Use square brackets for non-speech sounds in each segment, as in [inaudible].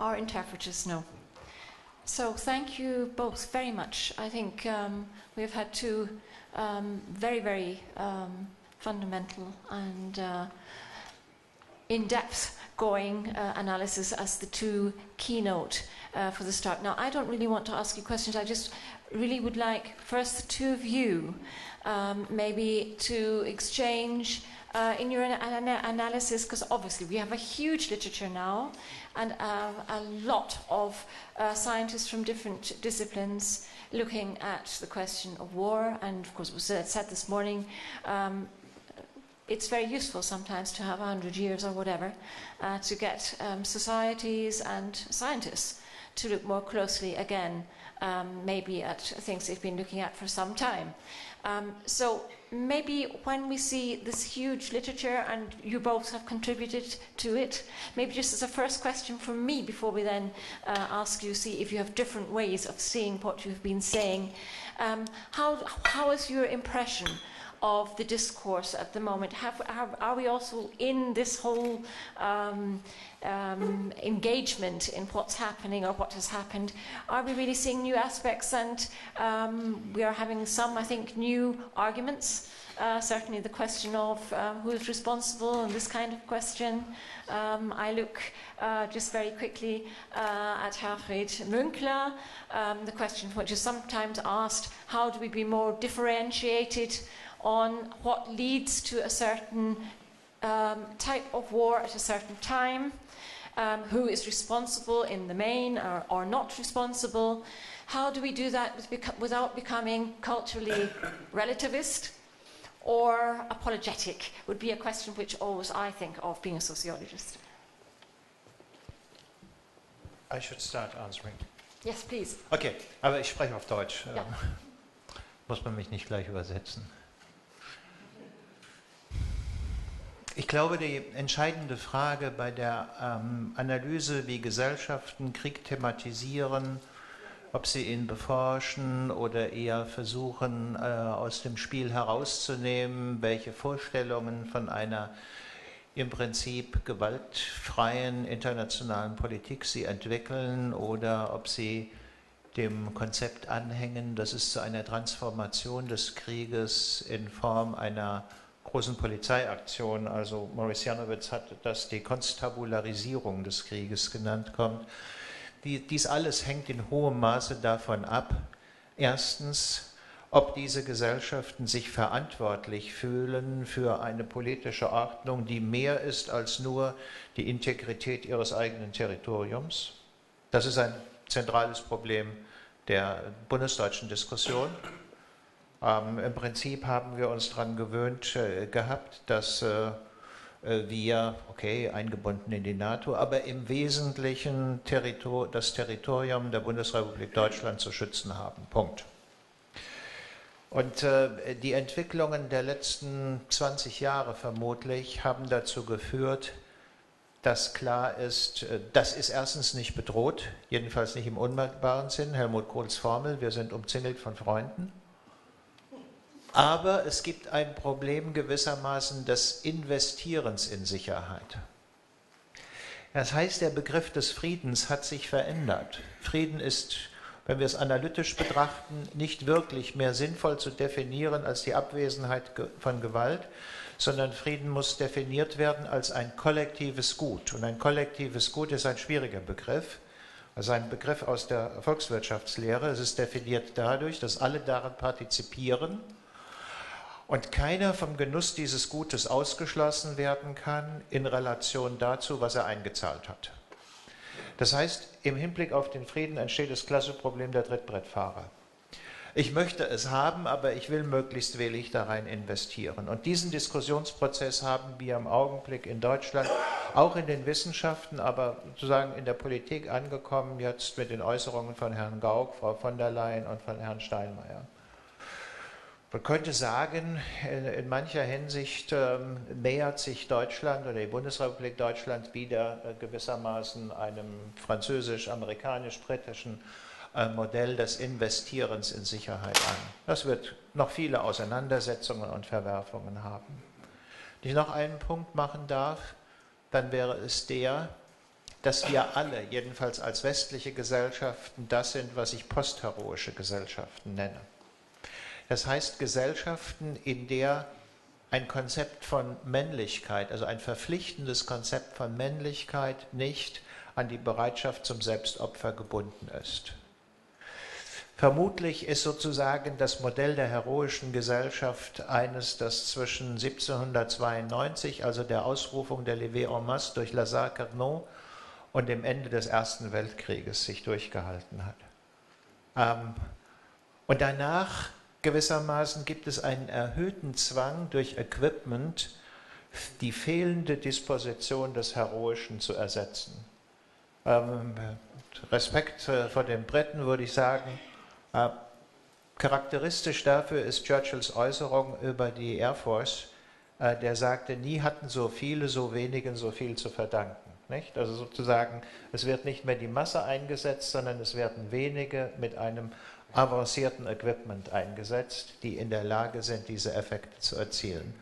our interpreters know. So thank you both very much. I think um, we've had two um, very, very um, fundamental and uh, in-depth going uh, analysis as the two keynote uh, for the start. Now, I don't really want to ask you questions. I just really would like first the two of you um, maybe to exchange uh, in your ana- analysis, because obviously we have a huge literature now and uh, a lot of uh, scientists from different disciplines looking at the question of war. And of course, it was said this morning. Um, it's very useful sometimes to have 100 years or whatever uh, to get um, societies and scientists to look more closely again, um, maybe at things they've been looking at for some time. Um, so maybe when we see this huge literature, and you both have contributed to it, maybe just as a first question from me before we then uh, ask you, see if you have different ways of seeing what you've been saying. Um, how, how is your impression of the discourse at the moment? Have, have, are we also in this whole um, um, engagement in what's happening or what has happened? Are we really seeing new aspects? And um, we are having some, I think, new arguments. Uh, certainly, the question of uh, who is responsible and this kind of question. Um, I look uh, just very quickly uh, at Herfried Münkler. Um, the question which is sometimes asked how do we be more differentiated on what leads to a certain um, type of war at a certain time, um, who is responsible in the main or, or, not responsible. How do we do that with beco- without becoming culturally [coughs] relativist or apologetic? Would be a question which always I think of being a sociologist. I should start answering. Yes, please. Okay, aber ich spreche auf Deutsch. Ja. [laughs] Muss man mich nicht gleich übersetzen. Ich glaube, die entscheidende Frage bei der ähm, Analyse, wie Gesellschaften Krieg thematisieren, ob sie ihn beforschen oder eher versuchen, äh, aus dem Spiel herauszunehmen, welche Vorstellungen von einer im Prinzip gewaltfreien internationalen Politik sie entwickeln oder ob sie dem Konzept anhängen, dass es zu einer Transformation des Krieges in Form einer großen Polizeiaktion, also Maurice Janowitz hat das die Konstabularisierung des Krieges genannt, kommt. Die, dies alles hängt in hohem Maße davon ab, erstens, ob diese Gesellschaften sich verantwortlich fühlen für eine politische Ordnung, die mehr ist als nur die Integrität ihres eigenen Territoriums. Das ist ein zentrales Problem der bundesdeutschen Diskussion. Ähm, Im Prinzip haben wir uns daran gewöhnt äh, gehabt, dass äh, äh, wir, okay, eingebunden in die NATO, aber im Wesentlichen Territor das Territorium der Bundesrepublik Deutschland zu schützen haben. Punkt. Und äh, die Entwicklungen der letzten 20 Jahre vermutlich haben dazu geführt, dass klar ist, äh, das ist erstens nicht bedroht, jedenfalls nicht im unmittelbaren Sinn. Helmut Kohls Formel, wir sind umzingelt von Freunden. Aber es gibt ein Problem gewissermaßen des Investierens in Sicherheit. Das heißt, der Begriff des Friedens hat sich verändert. Frieden ist, wenn wir es analytisch betrachten, nicht wirklich mehr sinnvoll zu definieren als die Abwesenheit von Gewalt, sondern Frieden muss definiert werden als ein kollektives Gut. Und ein kollektives Gut ist ein schwieriger Begriff. Also ein Begriff aus der Volkswirtschaftslehre. Es ist definiert dadurch, dass alle daran partizipieren und keiner vom Genuss dieses Gutes ausgeschlossen werden kann in Relation dazu, was er eingezahlt hat. Das heißt, im Hinblick auf den Frieden entsteht das klassische Problem der Trittbrettfahrer. Ich möchte es haben, aber ich will möglichst wenig da rein investieren. Und diesen Diskussionsprozess haben wir im Augenblick in Deutschland, auch in den Wissenschaften, aber sozusagen in der Politik angekommen, jetzt mit den Äußerungen von Herrn Gauck, Frau von der Leyen und von Herrn Steinmeier. Man könnte sagen, in mancher Hinsicht ähm, nähert sich Deutschland oder die Bundesrepublik Deutschland wieder äh, gewissermaßen einem französisch-amerikanisch-britischen äh, Modell des Investierens in Sicherheit an. Das wird noch viele Auseinandersetzungen und Verwerfungen haben. Wenn ich noch einen Punkt machen darf, dann wäre es der, dass wir alle, jedenfalls als westliche Gesellschaften, das sind, was ich postheroische Gesellschaften nenne. Das heißt Gesellschaften, in der ein Konzept von Männlichkeit, also ein verpflichtendes Konzept von Männlichkeit nicht an die Bereitschaft zum Selbstopfer gebunden ist. Vermutlich ist sozusagen das Modell der heroischen Gesellschaft eines, das zwischen 1792, also der Ausrufung der Levé en masse durch Lazare Carnot und dem Ende des Ersten Weltkrieges sich durchgehalten hat. Ähm, und danach gewissermaßen gibt es einen erhöhten Zwang durch Equipment, die fehlende Disposition des Heroischen zu ersetzen. Ähm, Respekt äh, vor den Briten würde ich sagen, äh, charakteristisch dafür ist Churchills Äußerung über die Air Force, äh, der sagte, nie hatten so viele so wenigen so viel zu verdanken. Nicht? Also sozusagen, es wird nicht mehr die Masse eingesetzt, sondern es werden wenige mit einem avancierten Equipment eingesetzt, die in der Lage sind, diese Effekte zu erzielen.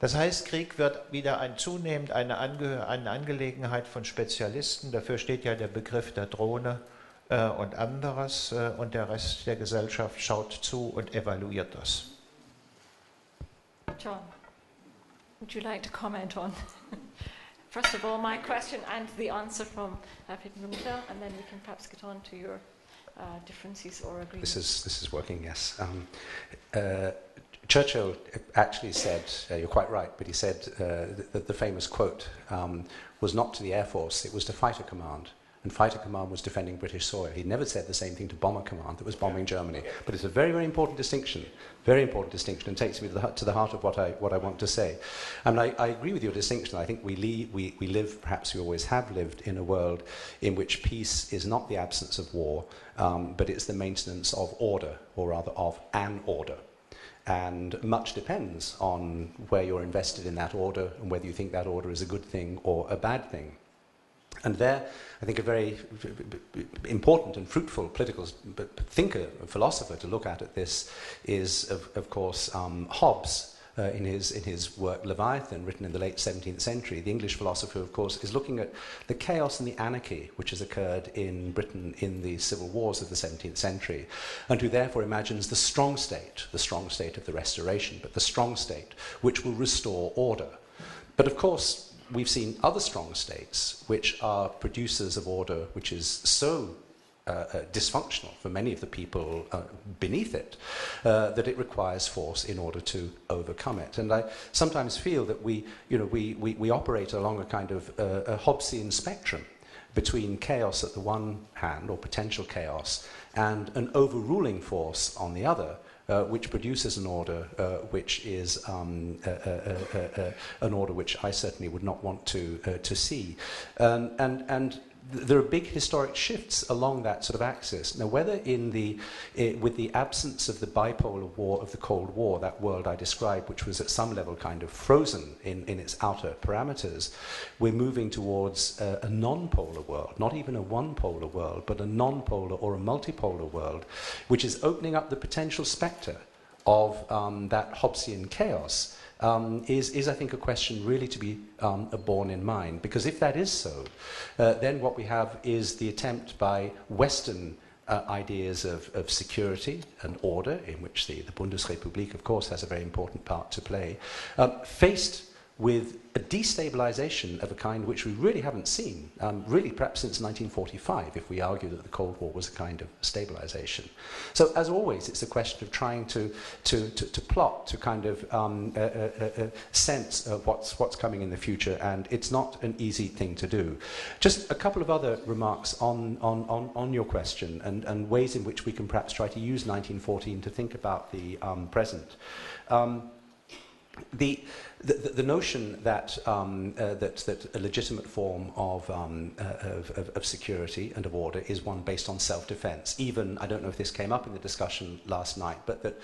Das heißt, Krieg wird wieder ein zunehmend eine, Ange eine Angelegenheit von Spezialisten. Dafür steht ja der Begriff der Drohne äh, und anderes äh, und der Rest der Gesellschaft schaut zu und evaluiert das. John, would you like to comment on? First of all, my question and the answer from uh, Peter and then we can perhaps get on to your uh, differences or agreements. This is this is working. Yes. Um, uh, Churchill actually said, uh, you're quite right, but he said uh, that the famous quote um, was not to the Air Force, it was to Fighter Command and Fighter Command was defending British soil. He never said the same thing to Bomber Command that was bombing Germany. But it's a very, very important distinction, very important distinction, and takes me to the, to the heart of what I, what I want to say. And I, I agree with your distinction. I think we, leave, we, we live, perhaps we always have lived, in a world in which peace is not the absence of war, um, but it's the maintenance of order, or rather of an order. And much depends on where you're invested in that order and whether you think that order is a good thing or a bad thing. And there, I think a very important and fruitful political thinker, philosopher to look at at this is, of, of course, um, Hobbes. Uh, in, his, in his work Leviathan, written in the late 17th century, the English philosopher, of course, is looking at the chaos and the anarchy which has occurred in Britain in the civil wars of the 17th century, and who therefore imagines the strong state, the strong state of the Restoration, but the strong state which will restore order. But of course, we've seen other strong states which are producers of order which is so uh, uh, dysfunctional for many of the people uh, beneath it uh, that it requires force in order to overcome it. And I sometimes feel that we, you know, we, we, we operate along a kind of uh, a Hobbesian spectrum between chaos at the one hand, or potential chaos, and an overruling force on the other, uh, which produces an order uh, which is um, uh, uh, uh, an order which I certainly would not want to, to see. Um, and, and there are big historic shifts along that sort of axis. Now, whether in the, eh, with the absence of the bipolar war of the Cold War, that world I described, which was at some level kind of frozen in, in its outer parameters, we're moving towards a, a non-polar world, not even a one-polar world, but a non-polar or a multipolar world, which is opening up the potential spectre of um, that Hobbesian chaos um, is, is, I think, a question really to be um, borne in mind. Because if that is so, uh, then what we have is the attempt by Western uh, ideas of, of security and order, in which the, the Bundesrepublik, of course, has a very important part to play, um, faced with a destabilization of a kind which we really haven't seen, um, really perhaps since 1945, if we argue that the Cold War was a kind of stabilization. So, as always, it's a question of trying to, to, to, to plot, to kind of um, sense of what's, what's coming in the future, and it's not an easy thing to do. Just a couple of other remarks on, on, on, on your question and, and ways in which we can perhaps try to use 1914 to think about the um, present. Um, the, the, the, notion that, um, uh, that, that a legitimate form of, um, uh, of, of, security and of order is one based on self-defense. Even, I don't know if this came up in the discussion last night, but that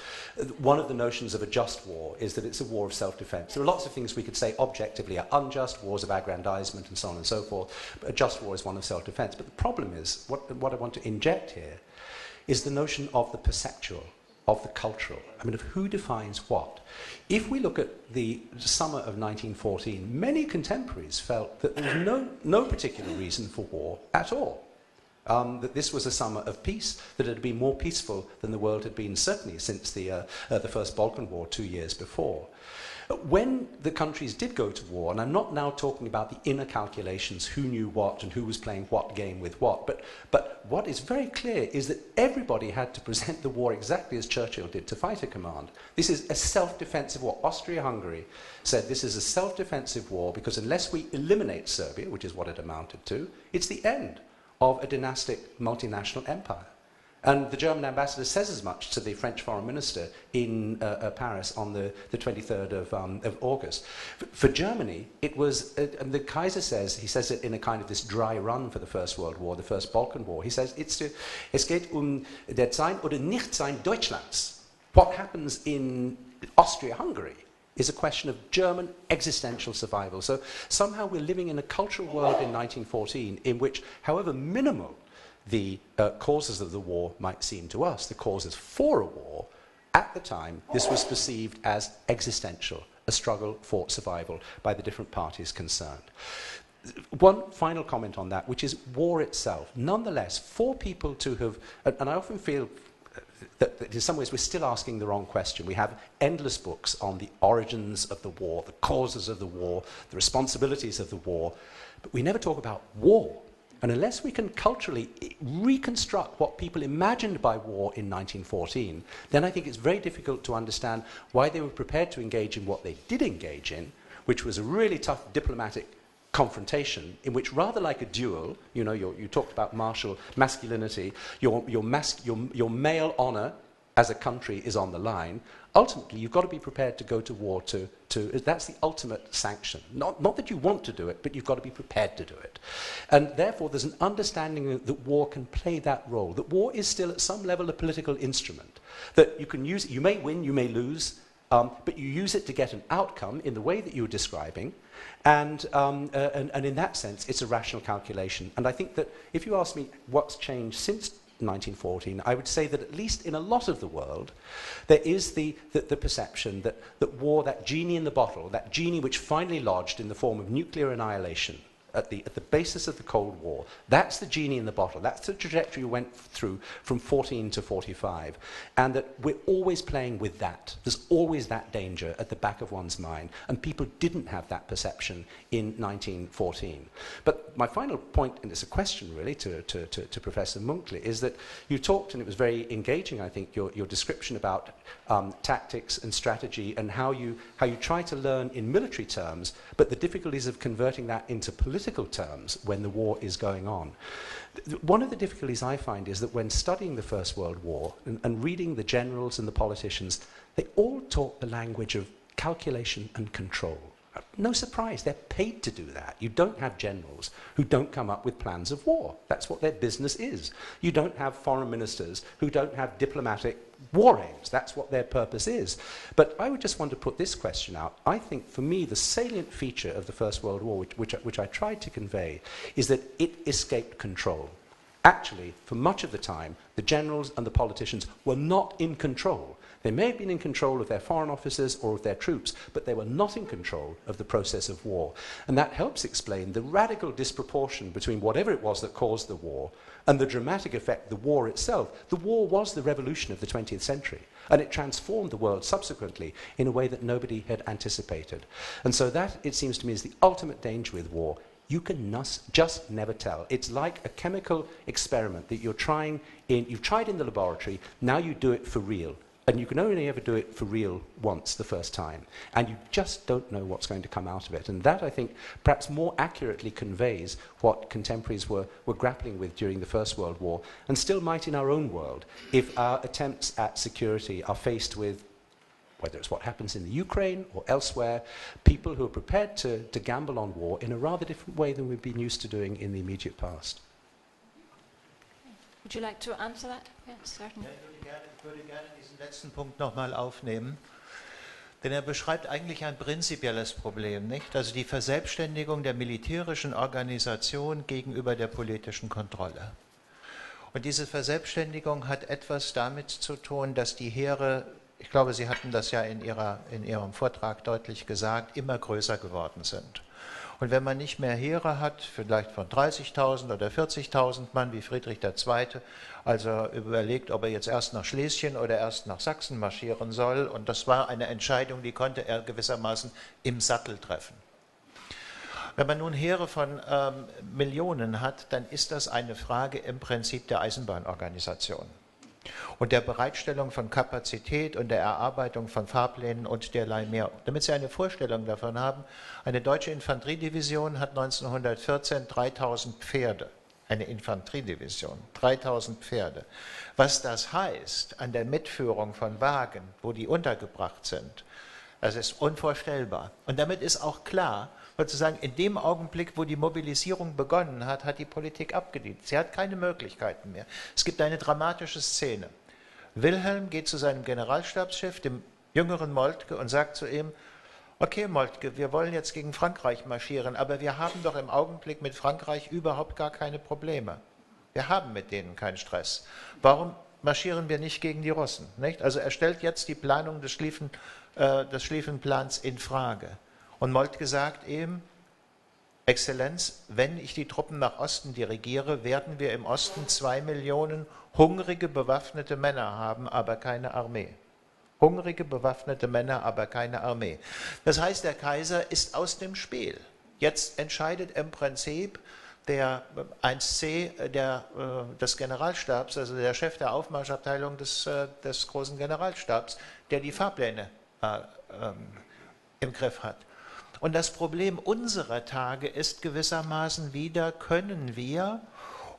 one of the notions of a just war is that it's a war of self-defense. There are lots of things we could say objectively are unjust, wars of aggrandizement and so on and so forth, but a just war is one of self-defense. But the problem is, what, what I want to inject here, is the notion of the perceptual of the cultural, I mean, of who defines what. If we look at the summer of 1914, many contemporaries felt that there was no, no particular reason for war at all. Um, that this was a summer of peace, that it had been more peaceful than the world had been certainly since the, uh, uh, the First Balkan War two years before. But when the countries did go to war, and I'm not now talking about the inner calculations, who knew what and who was playing what game with what, but, but what is very clear is that everybody had to present the war exactly as Churchill did to fighter command. This is a self-defensive war. Austria-Hungary said this is a self-defensive war because unless we eliminate Serbia, which is what it amounted to, it's the end of a dynastic multinational empire. And the German ambassador says as much to the French foreign minister in uh, uh, Paris on the, the 23rd of, um, of August. F for Germany, it was, uh, and the Kaiser says, he says it in a kind of this dry run for the First World War, the First Balkan War. He says, it's to, es geht um der Sein oder Nichtsein Deutschlands. What happens in Austria-Hungary is a question of German existential survival. So somehow we're living in a cultural world in 1914 in which, however minimal the uh, causes of the war might seem to us, the causes for a war, at the time, this was perceived as existential, a struggle for survival by the different parties concerned. One final comment on that, which is war itself. Nonetheless, for people to have, and, and I often feel that, that, in some ways we're still asking the wrong question. We have endless books on the origins of the war, the causes of the war, the responsibilities of the war, but we never talk about war. And unless we can culturally reconstruct what people imagined by war in 1914, then I think it's very difficult to understand why they were prepared to engage in what they did engage in, which was a really tough diplomatic confrontation in which rather like a duel, you know, you talked about martial masculinity, your, your, mas your, your male honor as a country is on the line, ultimately you've got to be prepared to go to war to, to that's the ultimate sanction. Not, not that you want to do it, but you've got to be prepared to do it. And therefore there's an understanding that war can play that role, that war is still at some level a political instrument, that you can use, you may win, you may lose, um, but you use it to get an outcome in the way that you were describing, and, um, uh, and, and in that sense, it's a rational calculation. And I think that if you ask me what's changed since 1914, I would say that at least in a lot of the world, there is the, the, the, perception that, that war, that genie in the bottle, that genie which finally lodged in the form of nuclear annihilation, at the, at the basis of the Cold War. That's the genie in the bottle. That's the trajectory we went through from 14 to 45. And that we're always playing with that. There's always that danger at the back of one's mind. And people didn't have that perception in 1914. But my final point, and it's a question really to, to, to, to Professor Münkler, is that you talked, and it was very engaging, I think, your, your description about um, tactics and strategy and how you, how you try to learn in military terms, but the difficulties of converting that into political terms when the war is going on. One of the difficulties I find is that when studying the First World War and, and reading the generals and the politicians, they all talk the language of calculation and control. No surprise, they're paid to do that. You don't have generals who don't come up with plans of war. That's what their business is. You don't have foreign ministers who don't have diplomatic war aims. That's what their purpose is. But I would just want to put this question out. I think, for me, the salient feature of the First World War, which, which, which I tried to convey, is that it escaped control. Actually, for much of the time, the generals and the politicians were not in control. They may have been in control of their foreign officers or of their troops, but they were not in control of the process of war. And that helps explain the radical disproportion between whatever it was that caused the war and the dramatic effect the war itself. The war was the revolution of the 20th century, and it transformed the world subsequently in a way that nobody had anticipated. And so that, it seems to me, is the ultimate danger with war. You can just never tell. It's like a chemical experiment that you're trying in, you've tried in the laboratory, now you do it for real. And you can only ever do it for real once the first time. And you just don't know what's going to come out of it. And that, I think, perhaps more accurately conveys what contemporaries were, were grappling with during the First World War, and still might in our own world, if our attempts at security are faced with whether it's what happens in the Ukraine or elsewhere, people who are prepared to, to gamble on war in a rather different way than we've been used to doing in the immediate past. Would you like to answer that? Yes, certainly. Ja, ich, würde gerne, ich würde gerne diesen letzten Punkt nochmal aufnehmen. Denn er beschreibt eigentlich ein prinzipielles Problem, nicht? Also die Verselbstständigung der militärischen Organisation gegenüber der politischen Kontrolle. Und diese Verselbstständigung hat etwas damit zu tun, dass die Heere, ich glaube, Sie hatten das ja in, ihrer, in Ihrem Vortrag deutlich gesagt, immer größer geworden sind. Und wenn man nicht mehr Heere hat, vielleicht von 30.000 oder 40.000 Mann wie Friedrich II., also überlegt, ob er jetzt erst nach Schlesien oder erst nach Sachsen marschieren soll, und das war eine Entscheidung, die konnte er gewissermaßen im Sattel treffen. Wenn man nun Heere von ähm, Millionen hat, dann ist das eine Frage im Prinzip der Eisenbahnorganisation und der Bereitstellung von Kapazität und der Erarbeitung von Fahrplänen und derlei mehr. Damit Sie eine Vorstellung davon haben, eine deutsche Infanteriedivision hat 1914 3000 Pferde. Eine Infanteriedivision, 3000 Pferde. Was das heißt an der Mitführung von Wagen, wo die untergebracht sind, das ist unvorstellbar. Und damit ist auch klar, sozusagen in dem Augenblick, wo die Mobilisierung begonnen hat, hat die Politik abgedient. Sie hat keine Möglichkeiten mehr. Es gibt eine dramatische Szene. Wilhelm geht zu seinem Generalstabschef, dem jüngeren Moltke, und sagt zu ihm, okay Moltke, wir wollen jetzt gegen Frankreich marschieren, aber wir haben doch im Augenblick mit Frankreich überhaupt gar keine Probleme. Wir haben mit denen keinen Stress. Warum marschieren wir nicht gegen die Russen? Nicht? Also er stellt jetzt die Planung des, Schlieffen, äh, des Schlieffenplans in Frage. Und Moltke sagt eben, Exzellenz, wenn ich die Truppen nach Osten dirigiere, werden wir im Osten zwei Millionen hungrige bewaffnete Männer haben, aber keine Armee. Hungrige bewaffnete Männer, aber keine Armee. Das heißt, der Kaiser ist aus dem Spiel. Jetzt entscheidet im Prinzip der 1C der, äh, des Generalstabs, also der Chef der Aufmarschabteilung des, äh, des großen Generalstabs, der die Fahrpläne äh, ähm, im Griff hat. Und das Problem unserer Tage ist gewissermaßen wieder, können wir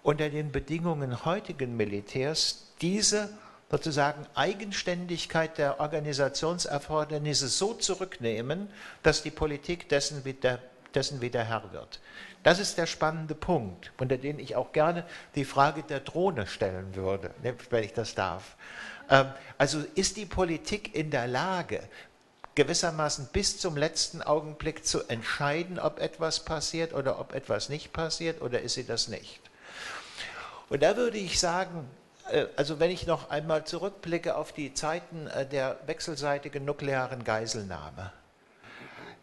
unter den Bedingungen heutigen Militärs diese sozusagen Eigenständigkeit der Organisationserfordernisse so zurücknehmen, dass die Politik dessen wieder, dessen wieder Herr wird. Das ist der spannende Punkt, unter den ich auch gerne die Frage der Drohne stellen würde, wenn ich das darf. Ähm, also ist die Politik in der Lage, gewissermaßen bis zum letzten Augenblick zu entscheiden, ob etwas passiert oder ob etwas nicht passiert oder ist sie das nicht. Und da würde ich sagen, äh, also wenn ich noch einmal zurückblicke auf die Zeiten äh, der wechselseitigen nuklearen Geiselnahme,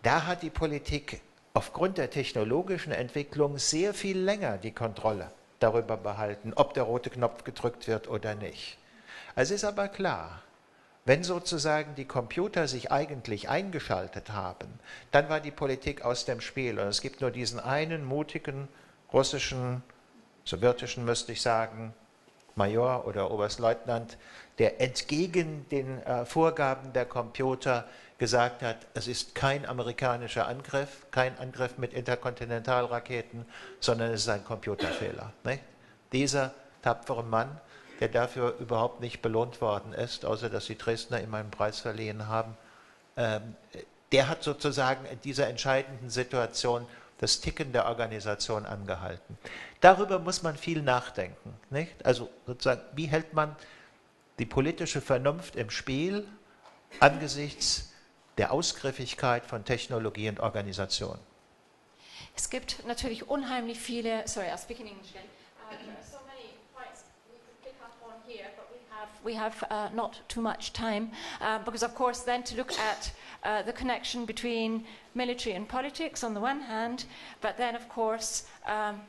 da hat die Politik aufgrund der technologischen Entwicklung sehr viel länger die Kontrolle darüber behalten, ob der rote Knopf gedrückt wird oder nicht. Es ist aber klar, wenn sozusagen die Computer sich eigentlich eingeschaltet haben, dann war die Politik aus dem Spiel. Und es gibt nur diesen einen mutigen russischen, sowjetischen müsste ich sagen, Major oder Oberstleutnant, der entgegen den äh, Vorgaben der Computer gesagt hat, es ist kein amerikanischer Angriff, kein Angriff mit Interkontinentalraketen, sondern es ist ein Computerfehler. Nicht? Dieser tapfere Mann der dafür überhaupt nicht belohnt worden ist, außer dass die Dresdner ihm einen Preis verliehen haben. Ähm, der hat sozusagen in dieser entscheidenden Situation das Ticken der Organisation angehalten. Darüber muss man viel nachdenken. Nicht? Also sozusagen, wie hält man die politische Vernunft im Spiel angesichts der Ausgriffigkeit von Technologie und Organisation? Es gibt natürlich unheimlich viele, sorry, I'll speak in English again. Uh, we have uh, not too much time, uh, because of course, then to look at uh, the connection between military and politics on the one hand, but then, of course, um,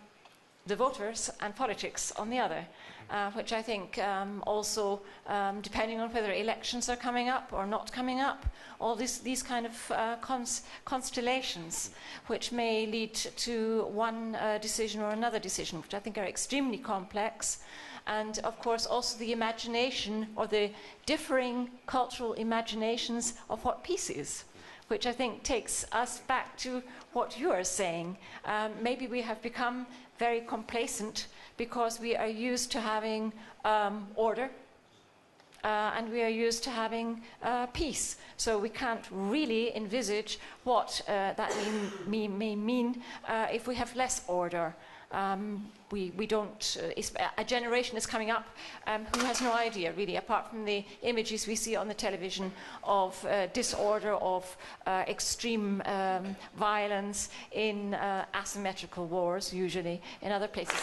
the voters and politics on the other. Uh, which I think um, also, um, depending on whether elections are coming up or not coming up, all this, these kind of uh, cons- constellations, which may lead to one uh, decision or another decision, which I think are extremely complex and of course also the imagination or the differing cultural imaginations of what peace is, which I think takes us back to what you are saying. Um, maybe we have become very complacent because we are used to having um, order. Uh, and we are used to having uh, peace. So we can't really envisage what uh, that may, may mean uh, if we have less order. Um, we, we don't, uh, a generation is coming up um, who has no idea, really, apart from the images we see on the television of uh, disorder, of uh, extreme um, violence in uh, asymmetrical wars, usually in other places.